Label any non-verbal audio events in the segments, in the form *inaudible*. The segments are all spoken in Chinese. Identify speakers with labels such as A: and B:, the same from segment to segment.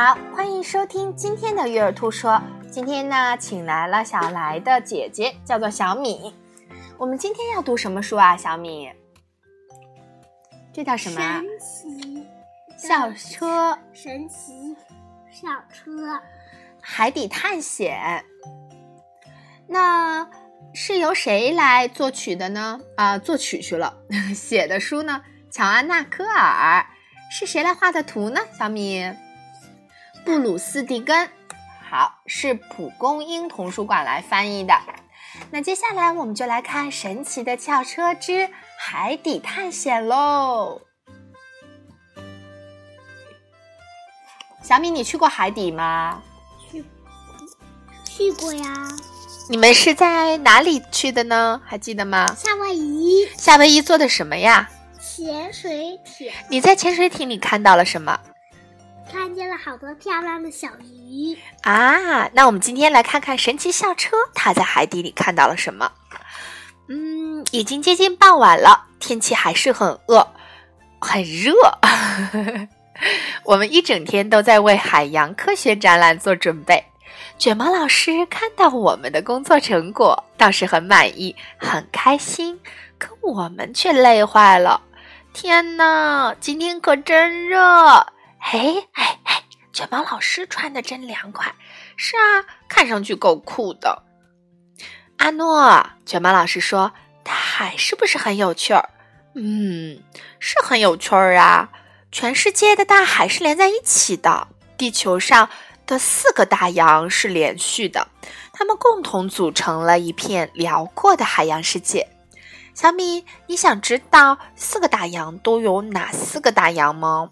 A: 好，欢迎收听今天的育儿兔说。今天呢，请来了小来的姐姐，叫做小米。我们今天要读什么书啊，小米？这叫什么？
B: 神奇
A: 校车，
B: 神奇校车，
A: 海底探险。那是由谁来作曲的呢？啊，作曲去了，*laughs* 写的书呢？乔安娜·科尔。是谁来画的图呢？小米。布鲁斯·蒂根，好，是蒲公英图书馆来翻译的。那接下来我们就来看《神奇的轿车之海底探险》喽。小米，你去过海底吗？
B: 去去过呀。
A: 你们是在哪里去的呢？还记得吗？
B: 夏威夷。
A: 夏威夷做的什么呀？
B: 潜水艇。
A: 你在潜水艇里看到了什么？
B: 看见了好多漂亮的小鱼
A: 啊！那我们今天来看看神奇校车，它在海底里看到了什么？嗯，已经接近傍晚了，天气还是很饿，很热。*laughs* 我们一整天都在为海洋科学展览做准备。卷毛老师看到我们的工作成果，倒是很满意，很开心。可我们却累坏了。天哪，今天可真热！嘿，哎哎，卷毛老师穿的真凉快。是啊，看上去够酷的。阿诺，卷毛老师说：“大海是不是很有趣儿？”嗯，是很有趣儿啊。全世界的大海是连在一起的，地球上的四个大洋是连续的，它们共同组成了一片辽阔的海洋世界。小米，你想知道四个大洋都有哪四个大洋吗？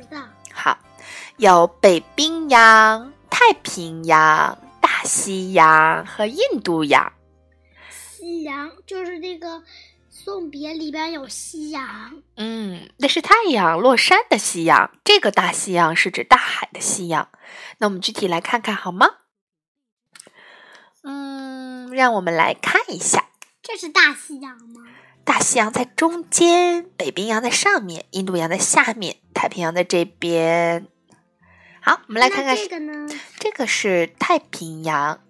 B: 不知道。
A: 好，有北冰洋、太平洋、大西洋和印度洋。
B: 西洋就是那个送别里边有夕阳。
A: 嗯，那是太阳落山的夕阳。这个大西洋是指大海的夕阳。那我们具体来看看好吗？嗯，让我们来看一下。
B: 这是大西洋吗？
A: 大西洋在中间，北冰洋在上面，印度洋在下面，太平洋在这边。好，我们来看看
B: 这个呢？
A: 这个是太平洋。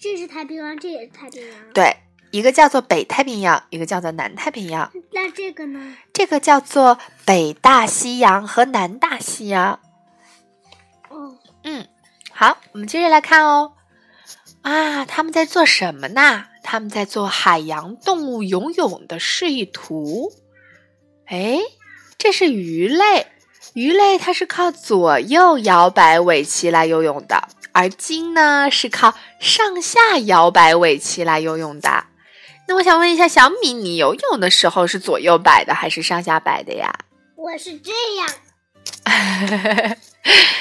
B: 这是太平洋，这也是太平洋。
A: 对，一个叫做北太平洋，一个叫做南太平洋。
B: 那这个呢？
A: 这个叫做北大西洋和南大西洋。
B: 哦，
A: 嗯，好，我们接着来看哦。啊，他们在做什么呢？他们在做海洋动物游泳的示意图。哎，这是鱼类，鱼类它是靠左右摇摆尾鳍来游泳的，而鲸呢是靠上下摇摆尾鳍来游泳的。那我想问一下，小米，你游泳的时候是左右摆的还是上下摆的呀？
B: 我是这样。*laughs*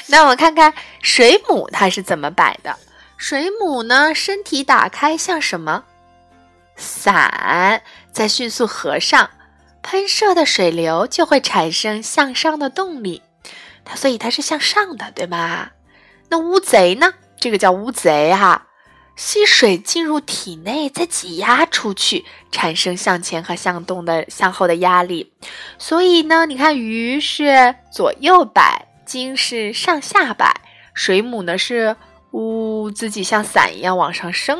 A: 那我们看看水母它是怎么摆的。水母呢，身体打开像什么？伞在迅速合上，喷射的水流就会产生向上的动力，它所以它是向上的，对吗？那乌贼呢？这个叫乌贼哈，吸水进入体内，再挤压出去，产生向前和向动的向后的压力。所以呢，你看鱼是左右摆，鲸是上下摆，水母呢是。呜，自己像伞一样往上升，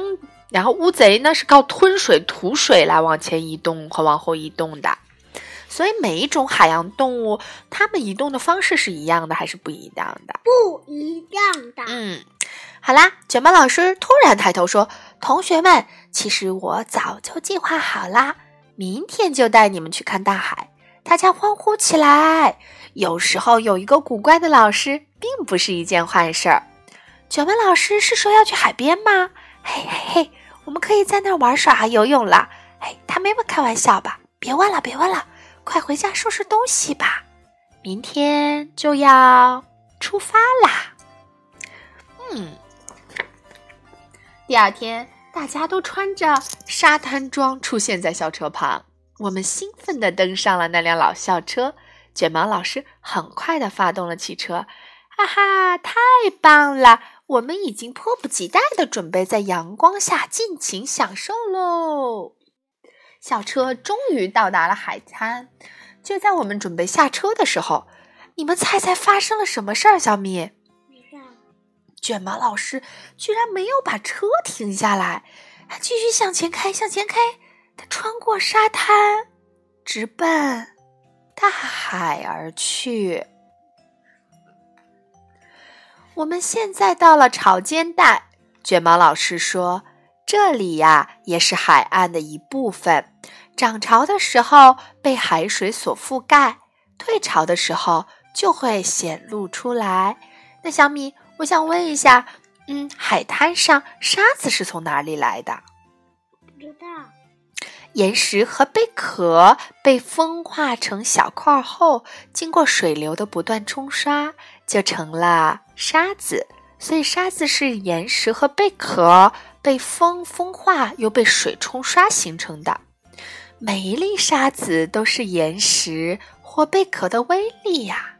A: 然后乌贼呢是靠吞水吐水来往前移动和往后移动的，所以每一种海洋动物，它们移动的方式是一样的还是不一样的？
B: 不一样的。
A: 嗯，好啦，卷毛老师突然抬头说：“同学们，其实我早就计划好啦，明天就带你们去看大海。”大家欢呼起来。有时候有一个古怪的老师，并不是一件坏事儿。卷毛老师是说要去海边吗？嘿嘿嘿，我们可以在那儿玩耍游泳了。哎，他没开玩笑吧？别问了，别问了，快回家收拾东西吧，明天就要出发啦。嗯，第二天大家都穿着沙滩装出现在校车旁，我们兴奋地登上了那辆老校车。卷毛老师很快地发动了汽车，哈哈，太棒了！我们已经迫不及待的准备在阳光下尽情享受喽。小车终于到达了海滩，就在我们准备下车的时候，你们猜猜发生了什么事儿？小米，卷毛老师居然没有把车停下来，他继续向前开，向前开。他穿过沙滩，直奔大海而去。我们现在到了潮间带，卷毛老师说：“这里呀，也是海岸的一部分。涨潮的时候被海水所覆盖，退潮的时候就会显露出来。”那小米，我想问一下，嗯，海滩上沙子是从哪里来的？
B: 不知道。
A: 岩石和贝壳被风化成小块后，经过水流的不断冲刷，就成了沙子。所以，沙子是岩石和贝壳被风风化又被水冲刷形成的。每一粒沙子都是岩石或贝壳的微粒呀。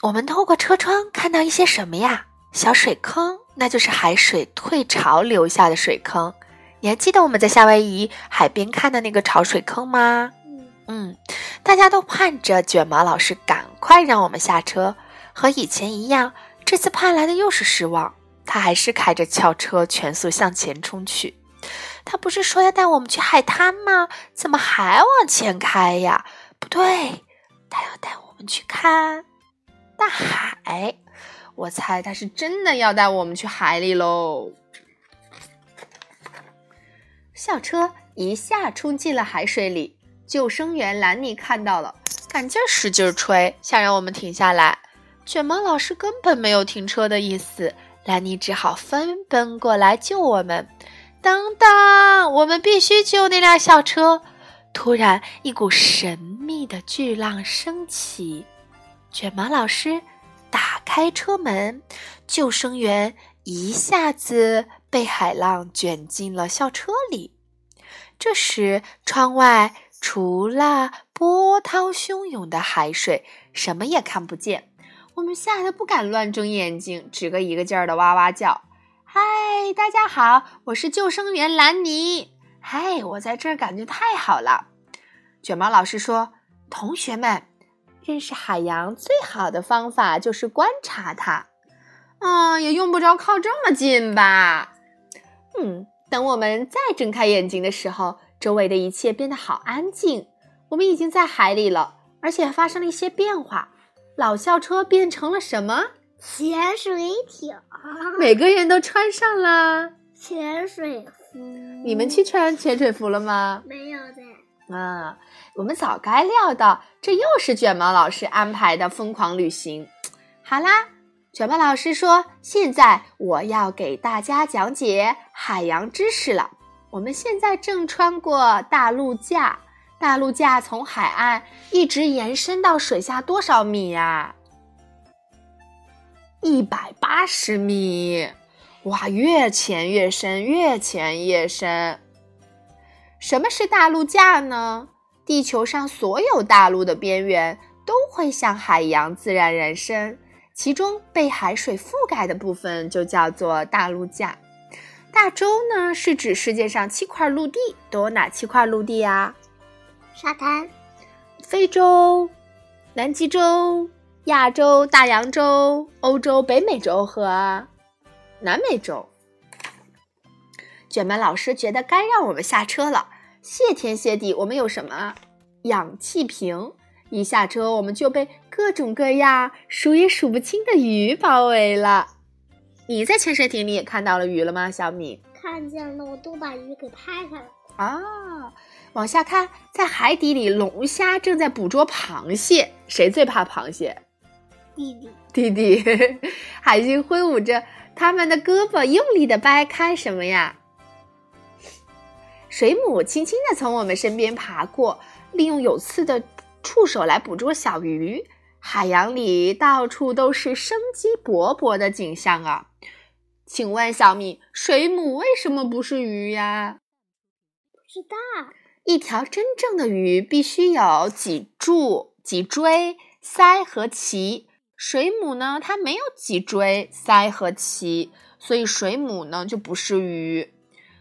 A: 我们透过车窗看到一些什么呀？小水坑，那就是海水退潮留下的水坑。你还记得我们在夏威夷海边看的那个潮水坑吗？嗯，大家都盼着卷毛老师赶快让我们下车。和以前一样，这次盼来的又是失望。他还是开着轿车全速向前冲去。他不是说要带我们去海滩吗？怎么还往前开呀？不对，他要带我们去看大海。我猜他是真的要带我们去海里喽！校车一下冲进了海水里，救生员兰妮看到了，赶劲使劲吹，想让我们停下来。卷毛老师根本没有停车的意思，兰妮只好飞奔过来救我们。等等，我们必须救那辆校车！突然，一股神秘的巨浪升起，卷毛老师。打开车门，救生员一下子被海浪卷进了校车里。这时，窗外除了波涛汹涌的海水，什么也看不见。我们吓得不敢乱睁眼睛，只个一个劲儿的哇哇叫：“嗨，大家好，我是救生员兰尼。嗨，我在这儿感觉太好了。”卷毛老师说：“同学们。”认识海洋最好的方法就是观察它，啊，也用不着靠这么近吧。嗯，等我们再睁开眼睛的时候，周围的一切变得好安静。我们已经在海里了，而且发生了一些变化。老校车变成了什么？
B: 潜水艇。*laughs*
A: 每个人都穿上了
B: 潜水服。
A: 你们去穿 *laughs* 潜水服了吗？
B: 没有
A: 的。啊。我们早该料到，这又是卷毛老师安排的疯狂旅行。好啦，卷毛老师说：“现在我要给大家讲解海洋知识了。我们现在正穿过大陆架，大陆架从海岸一直延伸到水下多少米呀？一百八十米！哇，越潜越深，越潜越深。什么是大陆架呢？”地球上所有大陆的边缘都会向海洋自然延伸，其中被海水覆盖的部分就叫做大陆架。大洲呢，是指世界上七块陆地，都有哪七块陆地呀？
B: 沙滩。
A: 非洲、南极洲、亚洲、大洋洲、欧洲、北美洲和南美洲。卷毛老师觉得该让我们下车了。谢天谢地，我们有什么氧气瓶？一下车，我们就被各种各样、数也数不清的鱼包围了。你在潜水艇里也看到了鱼了吗，小米？
B: 看见了，我都把鱼给拍下来了。
A: 啊，往下看，在海底里，龙虾正在捕捉螃蟹。谁最怕螃蟹？
B: 弟弟。
A: 弟弟。*laughs* 海星挥舞着他们的胳膊，用力的掰开什么呀？水母轻轻的从我们身边爬过，利用有刺的触手来捕捉小鱼。海洋里到处都是生机勃勃的景象啊！请问小米，水母为什么不是鱼呀？
B: 不知道。
A: 一条真正的鱼必须有脊柱、脊椎、鳃和鳍。水母呢，它没有脊椎、鳃和鳍，所以水母呢就不是鱼。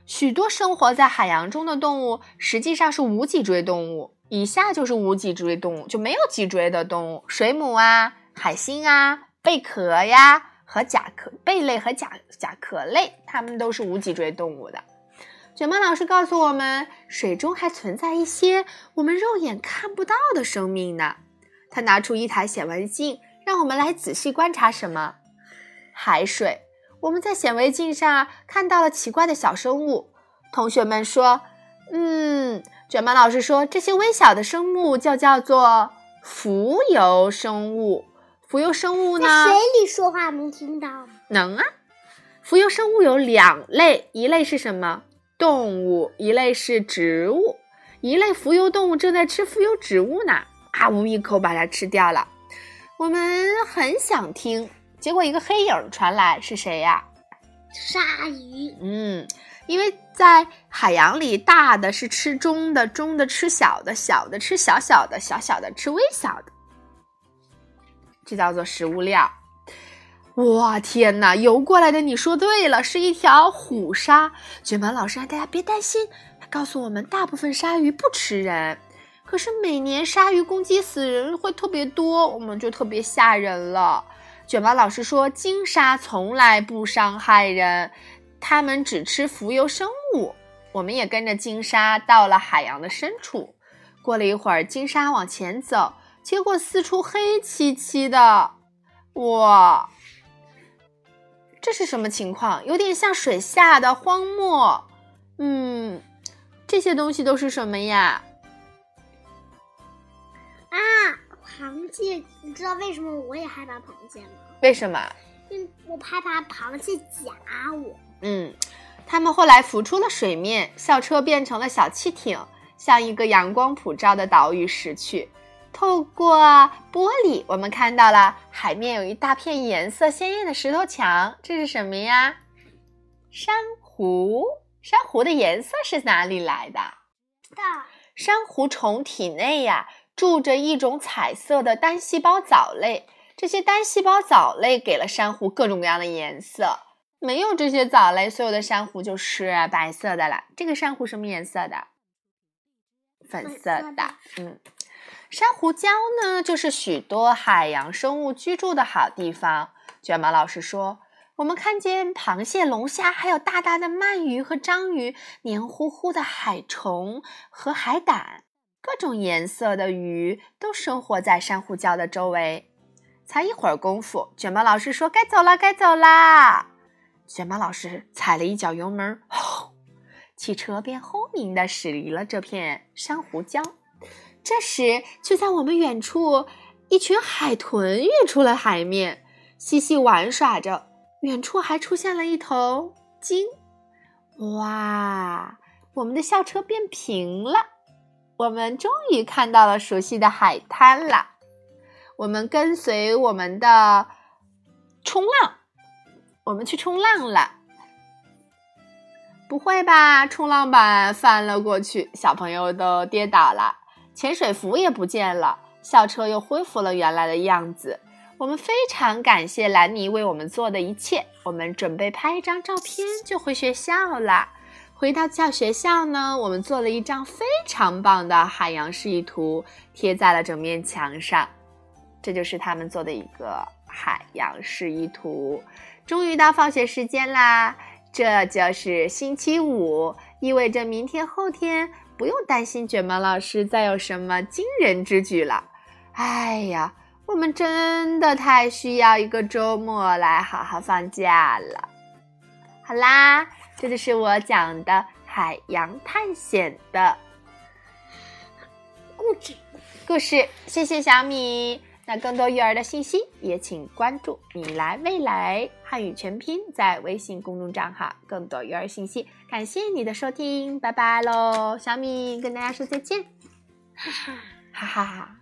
A: 许多生活在海洋中的动物实际上是无脊椎动物。以下就是无脊椎动物，就没有脊椎的动物：水母啊、海星啊、贝壳呀和甲壳贝类和甲甲壳类，它们都是无脊椎动物的。卷毛老师告诉我们，水中还存在一些我们肉眼看不到的生命呢。他拿出一台显微镜，让我们来仔细观察什么？海水。我们在显微镜上看到了奇怪的小生物。同学们说：“嗯。”卷毛老师说：“这些微小的生物就叫做浮游生物。浮游生物呢？
B: 在水里说话能听到吗？
A: 能啊。浮游生物有两类，一类是什么？动物，一类是植物。一类浮游动物正在吃浮游植物呢，啊呜一口把它吃掉了。我们很想听。”结果一个黑影传来，是谁呀？
B: 鲨鱼。
A: 嗯，因为在海洋里，大的是吃中的，中的吃小的，小的吃小小的，小小的吃微小的，这叫做食物链。哇，天哪！游过来的，你说对了，是一条虎鲨。卷毛老师让大家别担心，他告诉我们，大部分鲨鱼不吃人，可是每年鲨鱼攻击死人会特别多，我们就特别吓人了。卷毛老师说：“鲸鲨从来不伤害人，它们只吃浮游生物。”我们也跟着鲸鲨到了海洋的深处。过了一会儿，鲸鲨往前走，结果四处黑漆漆的。哇，这是什么情况？有点像水下的荒漠。嗯，这些东西都是什么呀？
B: 啊螃蟹，你知道为什么我也害怕螃蟹吗？
A: 为什么？
B: 因为我害怕螃蟹夹我。
A: 嗯，他们后来浮出了水面，校车变成了小汽艇，向一个阳光普照的岛屿驶去。透过玻璃，我们看到了海面有一大片颜色鲜艳的石头墙，这是什么呀？珊瑚。珊瑚的颜色是哪里来的？
B: 大
A: 珊瑚虫体内呀。住着一种彩色的单细胞藻类，这些单细胞藻类给了珊瑚各种各样的颜色。没有这些藻类，所有的珊瑚就是白色的了。这个珊瑚什么颜色的？粉色的。嗯，珊瑚礁呢，就是许多海洋生物居住的好地方。卷毛老师说，我们看见螃蟹、龙虾，还有大大的鳗鱼和章鱼，黏糊糊的海虫和海胆。各种颜色的鱼都生活在珊瑚礁的周围。才一会儿功夫，卷毛老师说：“该走了，该走啦！”卷毛老师踩了一脚油门，轰，汽车便轰鸣地驶离了这片珊瑚礁。这时，就在我们远处，一群海豚跃出了海面，嬉戏玩耍着。远处还出现了一头鲸。哇，我们的校车变平了。我们终于看到了熟悉的海滩了。我们跟随我们的冲浪，我们去冲浪了。不会吧？冲浪板翻了过去，小朋友都跌倒了，潜水服也不见了，校车又恢复了原来的样子。我们非常感谢兰妮为我们做的一切。我们准备拍一张照片就回学校了。回到教学校呢，我们做了一张非常棒的海洋示意图，贴在了整面墙上。这就是他们做的一个海洋示意图。终于到放学时间啦，这就是星期五，意味着明天、后天不用担心卷毛老师再有什么惊人之举了。哎呀，我们真的太需要一个周末来好好放假了。好啦。这就是我讲的海洋探险的
B: 故事。*laughs*
A: 故事，谢谢小米。那更多育儿的信息，也请关注“米来未来汉语全拼”在微信公众账号。更多育儿信息，感谢你的收听，拜拜喽！小米跟大家说再见，
B: 哈哈，
A: 哈哈哈。